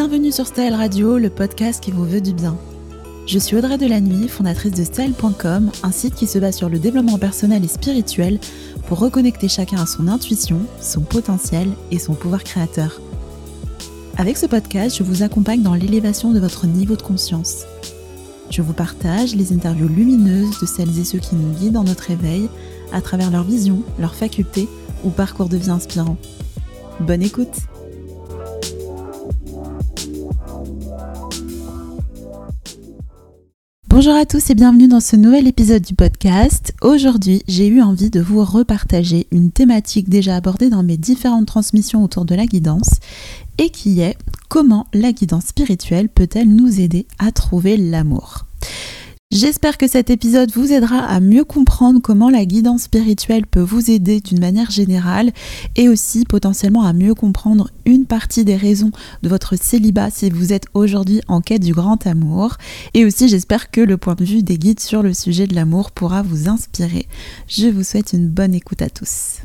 Bienvenue sur Style Radio, le podcast qui vous veut du bien. Je suis Audrey Delannuy, fondatrice de Style.com, un site qui se base sur le développement personnel et spirituel pour reconnecter chacun à son intuition, son potentiel et son pouvoir créateur. Avec ce podcast, je vous accompagne dans l'élévation de votre niveau de conscience. Je vous partage les interviews lumineuses de celles et ceux qui nous guident dans notre éveil à travers leur vision, leurs facultés ou parcours de vie inspirant. Bonne écoute Bonjour à tous et bienvenue dans ce nouvel épisode du podcast. Aujourd'hui, j'ai eu envie de vous repartager une thématique déjà abordée dans mes différentes transmissions autour de la guidance et qui est comment la guidance spirituelle peut-elle nous aider à trouver l'amour. J'espère que cet épisode vous aidera à mieux comprendre comment la guidance spirituelle peut vous aider d'une manière générale et aussi potentiellement à mieux comprendre une partie des raisons de votre célibat si vous êtes aujourd'hui en quête du grand amour. Et aussi j'espère que le point de vue des guides sur le sujet de l'amour pourra vous inspirer. Je vous souhaite une bonne écoute à tous.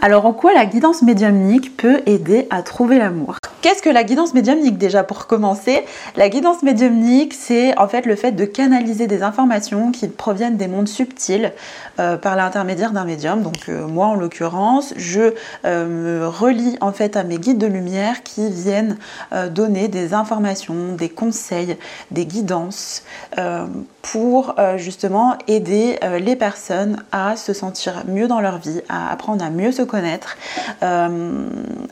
Alors en quoi la guidance médiumnique peut aider à trouver l'amour? Qu'est-ce que la guidance médiumnique déjà pour commencer? La guidance médiumnique c'est en fait le fait de canaliser des informations qui proviennent des mondes subtils euh, par l'intermédiaire d'un médium. Donc euh, moi en l'occurrence je euh, me relie en fait à mes guides de lumière qui viennent donner des informations, des conseils, des guidances pour justement aider les personnes à se sentir mieux dans leur vie, à apprendre à mieux se connaître, euh,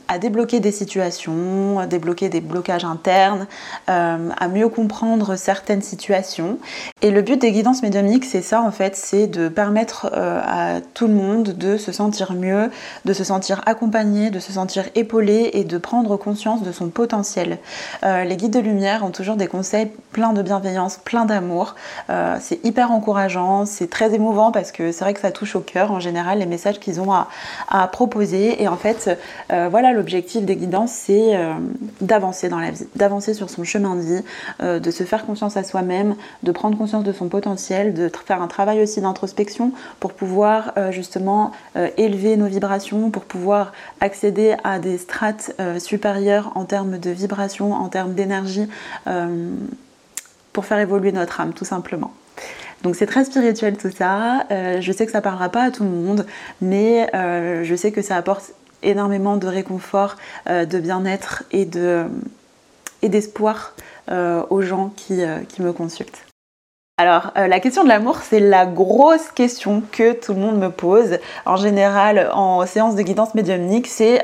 à débloquer des situations, à débloquer des blocages internes, euh, à mieux comprendre certaines situations. Et le but des guidances médiumniques, c'est ça en fait, c'est de permettre euh, à tout le monde de se sentir mieux, de se sentir accompagné, de se sentir épaulé et de prendre conscience de son potentiel. les guides de lumière ont toujours des conseils pleins de bienveillance, pleins d'amour. c'est hyper encourageant, c'est très émouvant parce que c'est vrai que ça touche au cœur en général les messages qu'ils ont à, à proposer. Et en fait, euh, voilà, l'objectif des guidances, c'est euh, d'avancer dans la vie, d'avancer sur son chemin de vie, euh, de se faire confiance à soi-même, de prendre conscience de son potentiel, de faire un travail aussi d'introspection pour pouvoir justement élever nos vibrations, pour pouvoir accéder à des strates supérieures en termes de vibrations, en termes d'énergie, pour faire évoluer notre âme, tout simplement. Donc c'est très spirituel tout ça. Euh, je sais que ça parlera pas à tout le monde, mais euh, je sais que ça apporte énormément de réconfort, euh, de bien-être et d'espoir aux gens qui, qui, me consultent. Alors la question de l'amour, c'est la grosse question que tout le monde me pose. En général, en séance de guidance médiumnique, c'est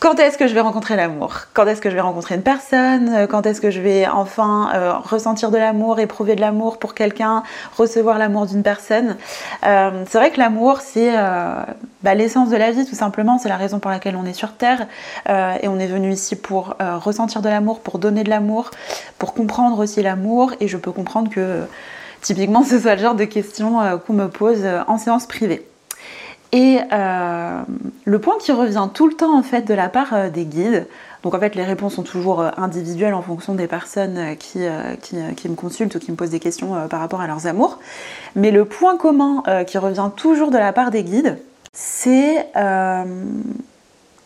quand est-ce que je vais rencontrer l'amour? Quand est-ce que je vais rencontrer une personne? Euh, Quand est-ce que je vais enfin euh, ressentir de l'amour, éprouver de l'amour pour quelqu'un, recevoir l'amour d'une personne? Euh, C'est vrai que l'amour, c'est bah, l'essence de la vie, tout simplement. C'est la raison pour laquelle on est sur Terre. et on est venu ici pour ressentir de l'amour, pour donner de l'amour, pour comprendre aussi l'amour. Et je peux comprendre que typiquement, ce soit le genre de questions qu'on me pose en séance privée. Et euh, le point qui revient tout le temps en fait de la part euh, des guides, donc en fait les réponses sont toujours euh, individuelles en fonction des personnes qui, me consultent ou qui me posent des questions par rapport à leurs amours, mais le point commun qui revient toujours de la part des guides, c'est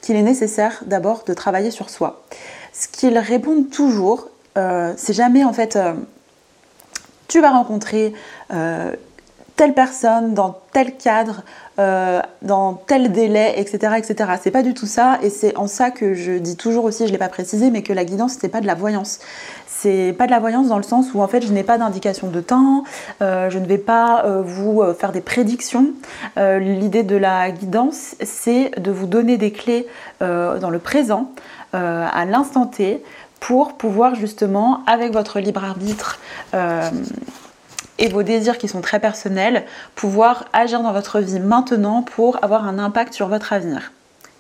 qu'il est nécessaire d'abord de travailler sur soi. Ce qu'ils répondent toujours, c'est jamais en fait tu vas rencontrer telle personne dans tel cadre, euh, dans tel délai, etc. etc. C'est pas du tout ça, et c'est en ça que je dis toujours aussi, je l'ai pas précisé, mais que la guidance, c'est pas de la voyance. C'est pas de la voyance dans le sens où en fait je n'ai pas d'indication de temps, euh, je ne vais pas euh, vous faire des prédictions. L'idée de la guidance, c'est de vous donner des clés dans le présent, à l'instant T, pour pouvoir justement, avec votre libre arbitre, et vos désirs qui sont très personnels, pouvoir agir dans votre vie maintenant pour avoir un impact sur votre avenir.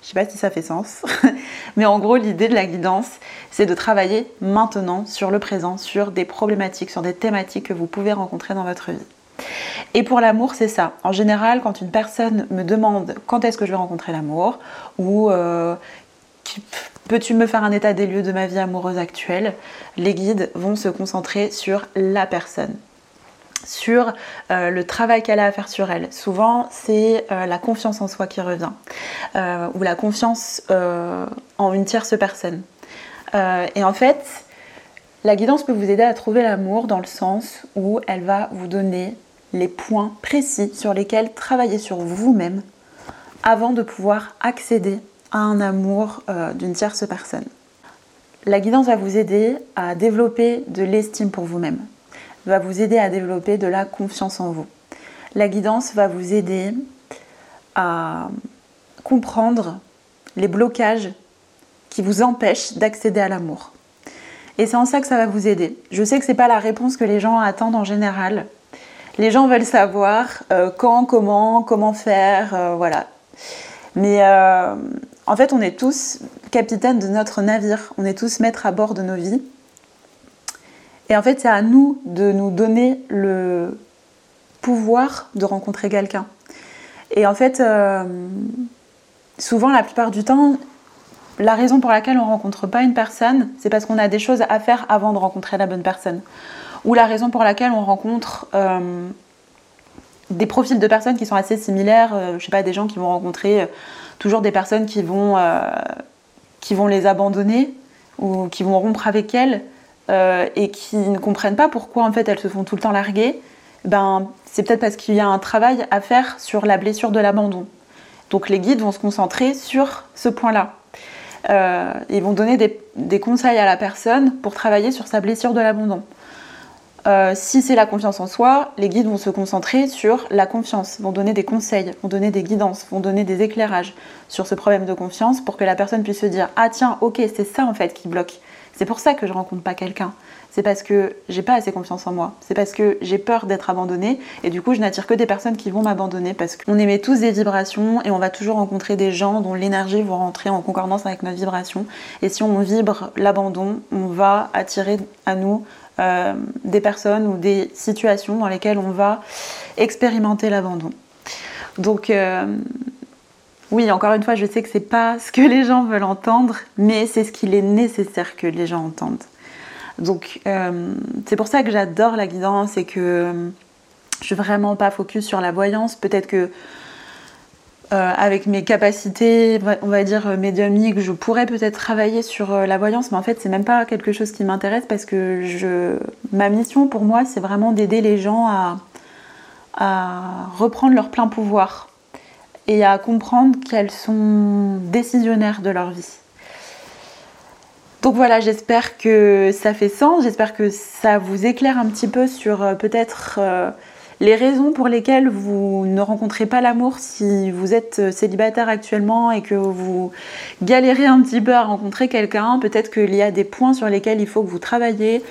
Je sais pas si ça fait sens, mais en gros l'idée de la guidance, c'est de travailler maintenant sur le présent, sur des problématiques, sur des thématiques que vous pouvez rencontrer dans votre vie. Et pour l'amour, c'est ça. En général, quand une personne me demande quand est-ce que je vais rencontrer l'amour, ou euh, peux-tu me faire un état des lieux de ma vie amoureuse actuelle, les guides vont se concentrer sur la personne sur euh, le travail qu'elle a à faire sur elle. Souvent, c'est euh, la confiance en soi qui revient, euh, ou la confiance en une tierce personne. et en fait, la guidance peut vous aider à trouver l'amour dans le sens où elle va vous donner les points précis sur lesquels travailler sur vous-même avant de pouvoir accéder à un amour d'une tierce personne. La guidance va vous aider à développer de l'estime pour vous-même, va vous aider à développer de la confiance en vous. La guidance va vous aider à comprendre les blocages qui vous empêchent d'accéder à l'amour. Et c'est en ça que ça va vous aider. Je sais que ce n'est pas la réponse que les gens attendent en général. Les gens veulent savoir euh, quand, comment, comment faire, euh, voilà. Mais euh, en fait, on est tous capitaines de notre navire, on est tous maîtres à bord de nos vies. Et en fait, c'est à nous de nous donner le pouvoir de rencontrer quelqu'un. Et en fait, euh, souvent, la plupart du temps, la raison pour laquelle on ne rencontre pas une personne, c'est parce qu'on a des choses à faire avant de rencontrer la bonne personne. Ou la raison pour laquelle on rencontre euh, des profils de personnes qui sont assez similaires, euh, je sais pas, des gens qui vont rencontrer toujours des personnes qui vont, qui vont les abandonner ou qui vont rompre avec elles et qui ne comprennent pas pourquoi en fait elles se font tout le temps larguer ben, c'est peut-être parce qu'il y a un travail à faire sur la blessure de l'abandon. Donc les guides vont se concentrer sur ce point-là. Euh, ils vont donner des, conseils à la personne pour travailler sur sa blessure de l'abandon. Euh, si c'est la confiance en soi, les guides vont se concentrer sur la confiance, vont donner des conseils, vont donner des guidances, vont donner des éclairages sur ce problème de confiance pour que la personne puisse se dire Ah tiens, ok, c'est ça en fait qui bloque. C'est pour ça que je rencontre pas quelqu'un c'est parce que j'ai pas assez confiance en moi. C'est parce que j'ai peur d'être abandonnée et du coup je n'attire que des personnes qui vont m'abandonner parce qu'on émet tous des vibrations et on va toujours rencontrer des gens dont l'énergie va rentrer en concordance avec notre vibration. Et si on vibre l'abandon, on va attirer à nous euh, des personnes ou des situations dans lesquelles on va expérimenter l'abandon. Donc euh, oui, encore une fois, je sais que c'est pas ce que les gens veulent entendre, mais c'est ce qu'il est nécessaire que les gens entendent. Donc euh, c'est pour ça que j'adore la guidance et que euh, je suis vraiment pas focus sur la voyance. Peut-être que euh, avec mes capacités, on va dire médiumniques, je pourrais peut-être travailler sur la voyance, mais en fait c'est même pas quelque chose qui m'intéresse parce que ma mission pour moi c'est vraiment d'aider les gens à reprendre leur plein pouvoir et à comprendre qu'elles sont décisionnaires de leur vie. Donc voilà, j'espère que ça fait sens, j'espère que ça vous éclaire un petit peu sur euh, peut-être euh, les raisons pour lesquelles vous ne rencontrez pas l'amour si vous êtes euh, célibataire actuellement et que vous galérez un petit peu à rencontrer quelqu'un. Peut-être qu'il y a des points sur lesquels il faut que vous travaillez.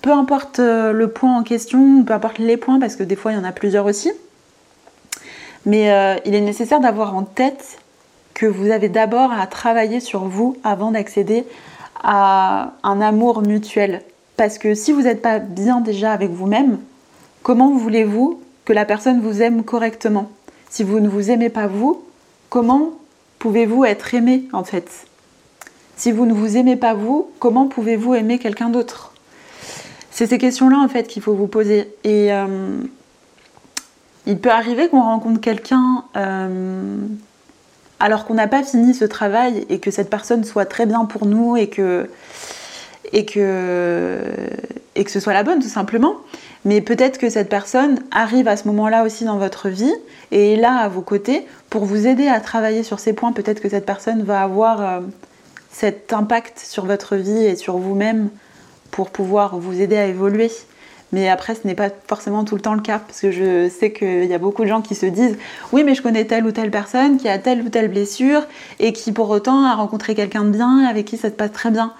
Peu importe le point en question, peu importe les points, parce que des fois il y en a plusieurs aussi. Mais il est nécessaire d'avoir en tête que vous avez d'abord à travailler sur vous avant d'accéder à un amour mutuel. Parce que si vous n'êtes pas bien déjà avec vous-même, comment voulez-vous que la personne vous aime correctement? Si vous ne vous aimez pas vous, comment pouvez-vous être aimé en fait? Si vous ne vous aimez pas vous, comment pouvez-vous aimer quelqu'un d'autre? C'est ces questions-là en fait qu'il faut vous poser. Et euh, il peut arriver qu'on rencontre quelqu'un euh, alors qu'on n'a pas fini ce travail et que cette personne soit très bien pour nous et que, ce soit la bonne tout simplement. Mais peut-être que cette personne arrive à ce moment-là aussi dans votre vie et est là à vos côtés pour vous aider à travailler sur ces points. Peut-être que cette personne va avoir euh, cet impact sur votre vie et sur vous-même pour pouvoir vous aider à évoluer. Mais après, ce n'est pas forcément tout le temps le cas, parce que je sais qu'il y a beaucoup de gens qui se disent Oui, mais je connais telle ou telle personne qui a telle ou telle blessure et qui pour autant a rencontré quelqu'un de bien avec qui ça se passe très bien.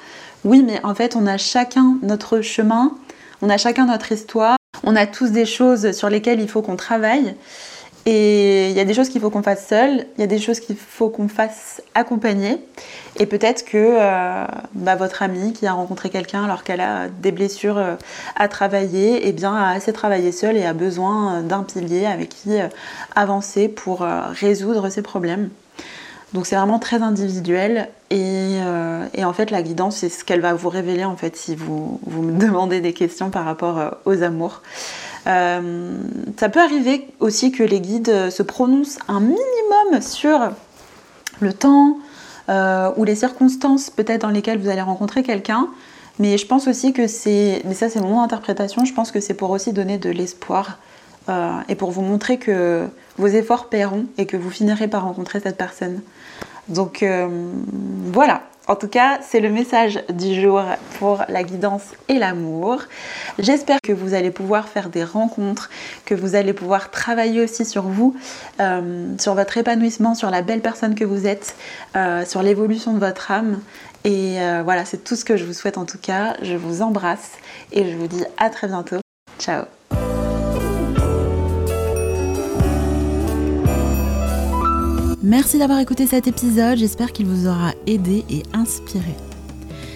Oui, mais en fait, on a chacun notre chemin, on a chacun notre histoire, on a tous des choses sur lesquelles il faut qu'on travaille. Et il y a des choses qu'il faut qu'on fasse seul, il y a des choses qu'il faut qu'on fasse accompagner. Et peut-être que euh, bah, votre amie qui a rencontré quelqu'un alors qu'elle a des blessures euh, à travailler, eh bien, a assez travaillé seule et a besoin d'un pilier avec qui euh, avancer pour résoudre ses problèmes. Donc c'est vraiment très individuel et, en fait la guidance c'est ce qu'elle va vous révéler en fait si vous, vous me demandez des questions par rapport aux amours. Euh, ça peut arriver aussi que les guides se prononcent un minimum sur le temps, ou les circonstances peut-être dans lesquelles vous allez rencontrer quelqu'un. Mais je pense aussi que c'est, mais ça c'est mon interprétation, je pense que c'est pour aussi donner de l'espoir et pour vous montrer que vos efforts paieront et que vous finirez par rencontrer cette personne. Donc voilà, en tout cas, c'est le message du jour pour la guidance et l'amour. J'espère que vous allez pouvoir faire des rencontres, que vous allez pouvoir travailler aussi sur vous, euh, sur votre épanouissement, sur la belle personne que vous êtes, euh, sur l'évolution de votre âme. Et euh, voilà, c'est tout ce que je vous souhaite en tout cas. Je vous embrasse et je vous dis à très bientôt. Ciao Merci d'avoir écouté cet épisode, j'espère qu'il vous aura aidé et inspiré.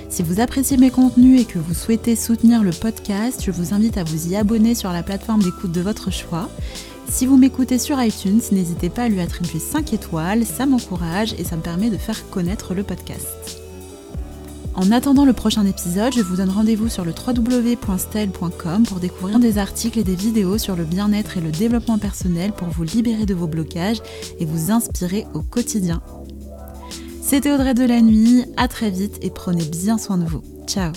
Si vous appréciez mes contenus et que vous souhaitez soutenir le podcast, je vous invite à vous y abonner sur la plateforme d'écoute de votre choix. Si vous m'écoutez sur iTunes, n'hésitez pas à lui attribuer 5 étoiles, ça m'encourage et ça me permet de faire connaître le podcast. En attendant le prochain épisode, je vous donne rendez-vous sur le www.style.com pour découvrir des articles et des vidéos sur le bien-être et le développement personnel pour vous libérer de vos blocages et vous inspirer au quotidien. C'était Audrey de la nuit, à très vite et prenez bien soin de vous. Ciao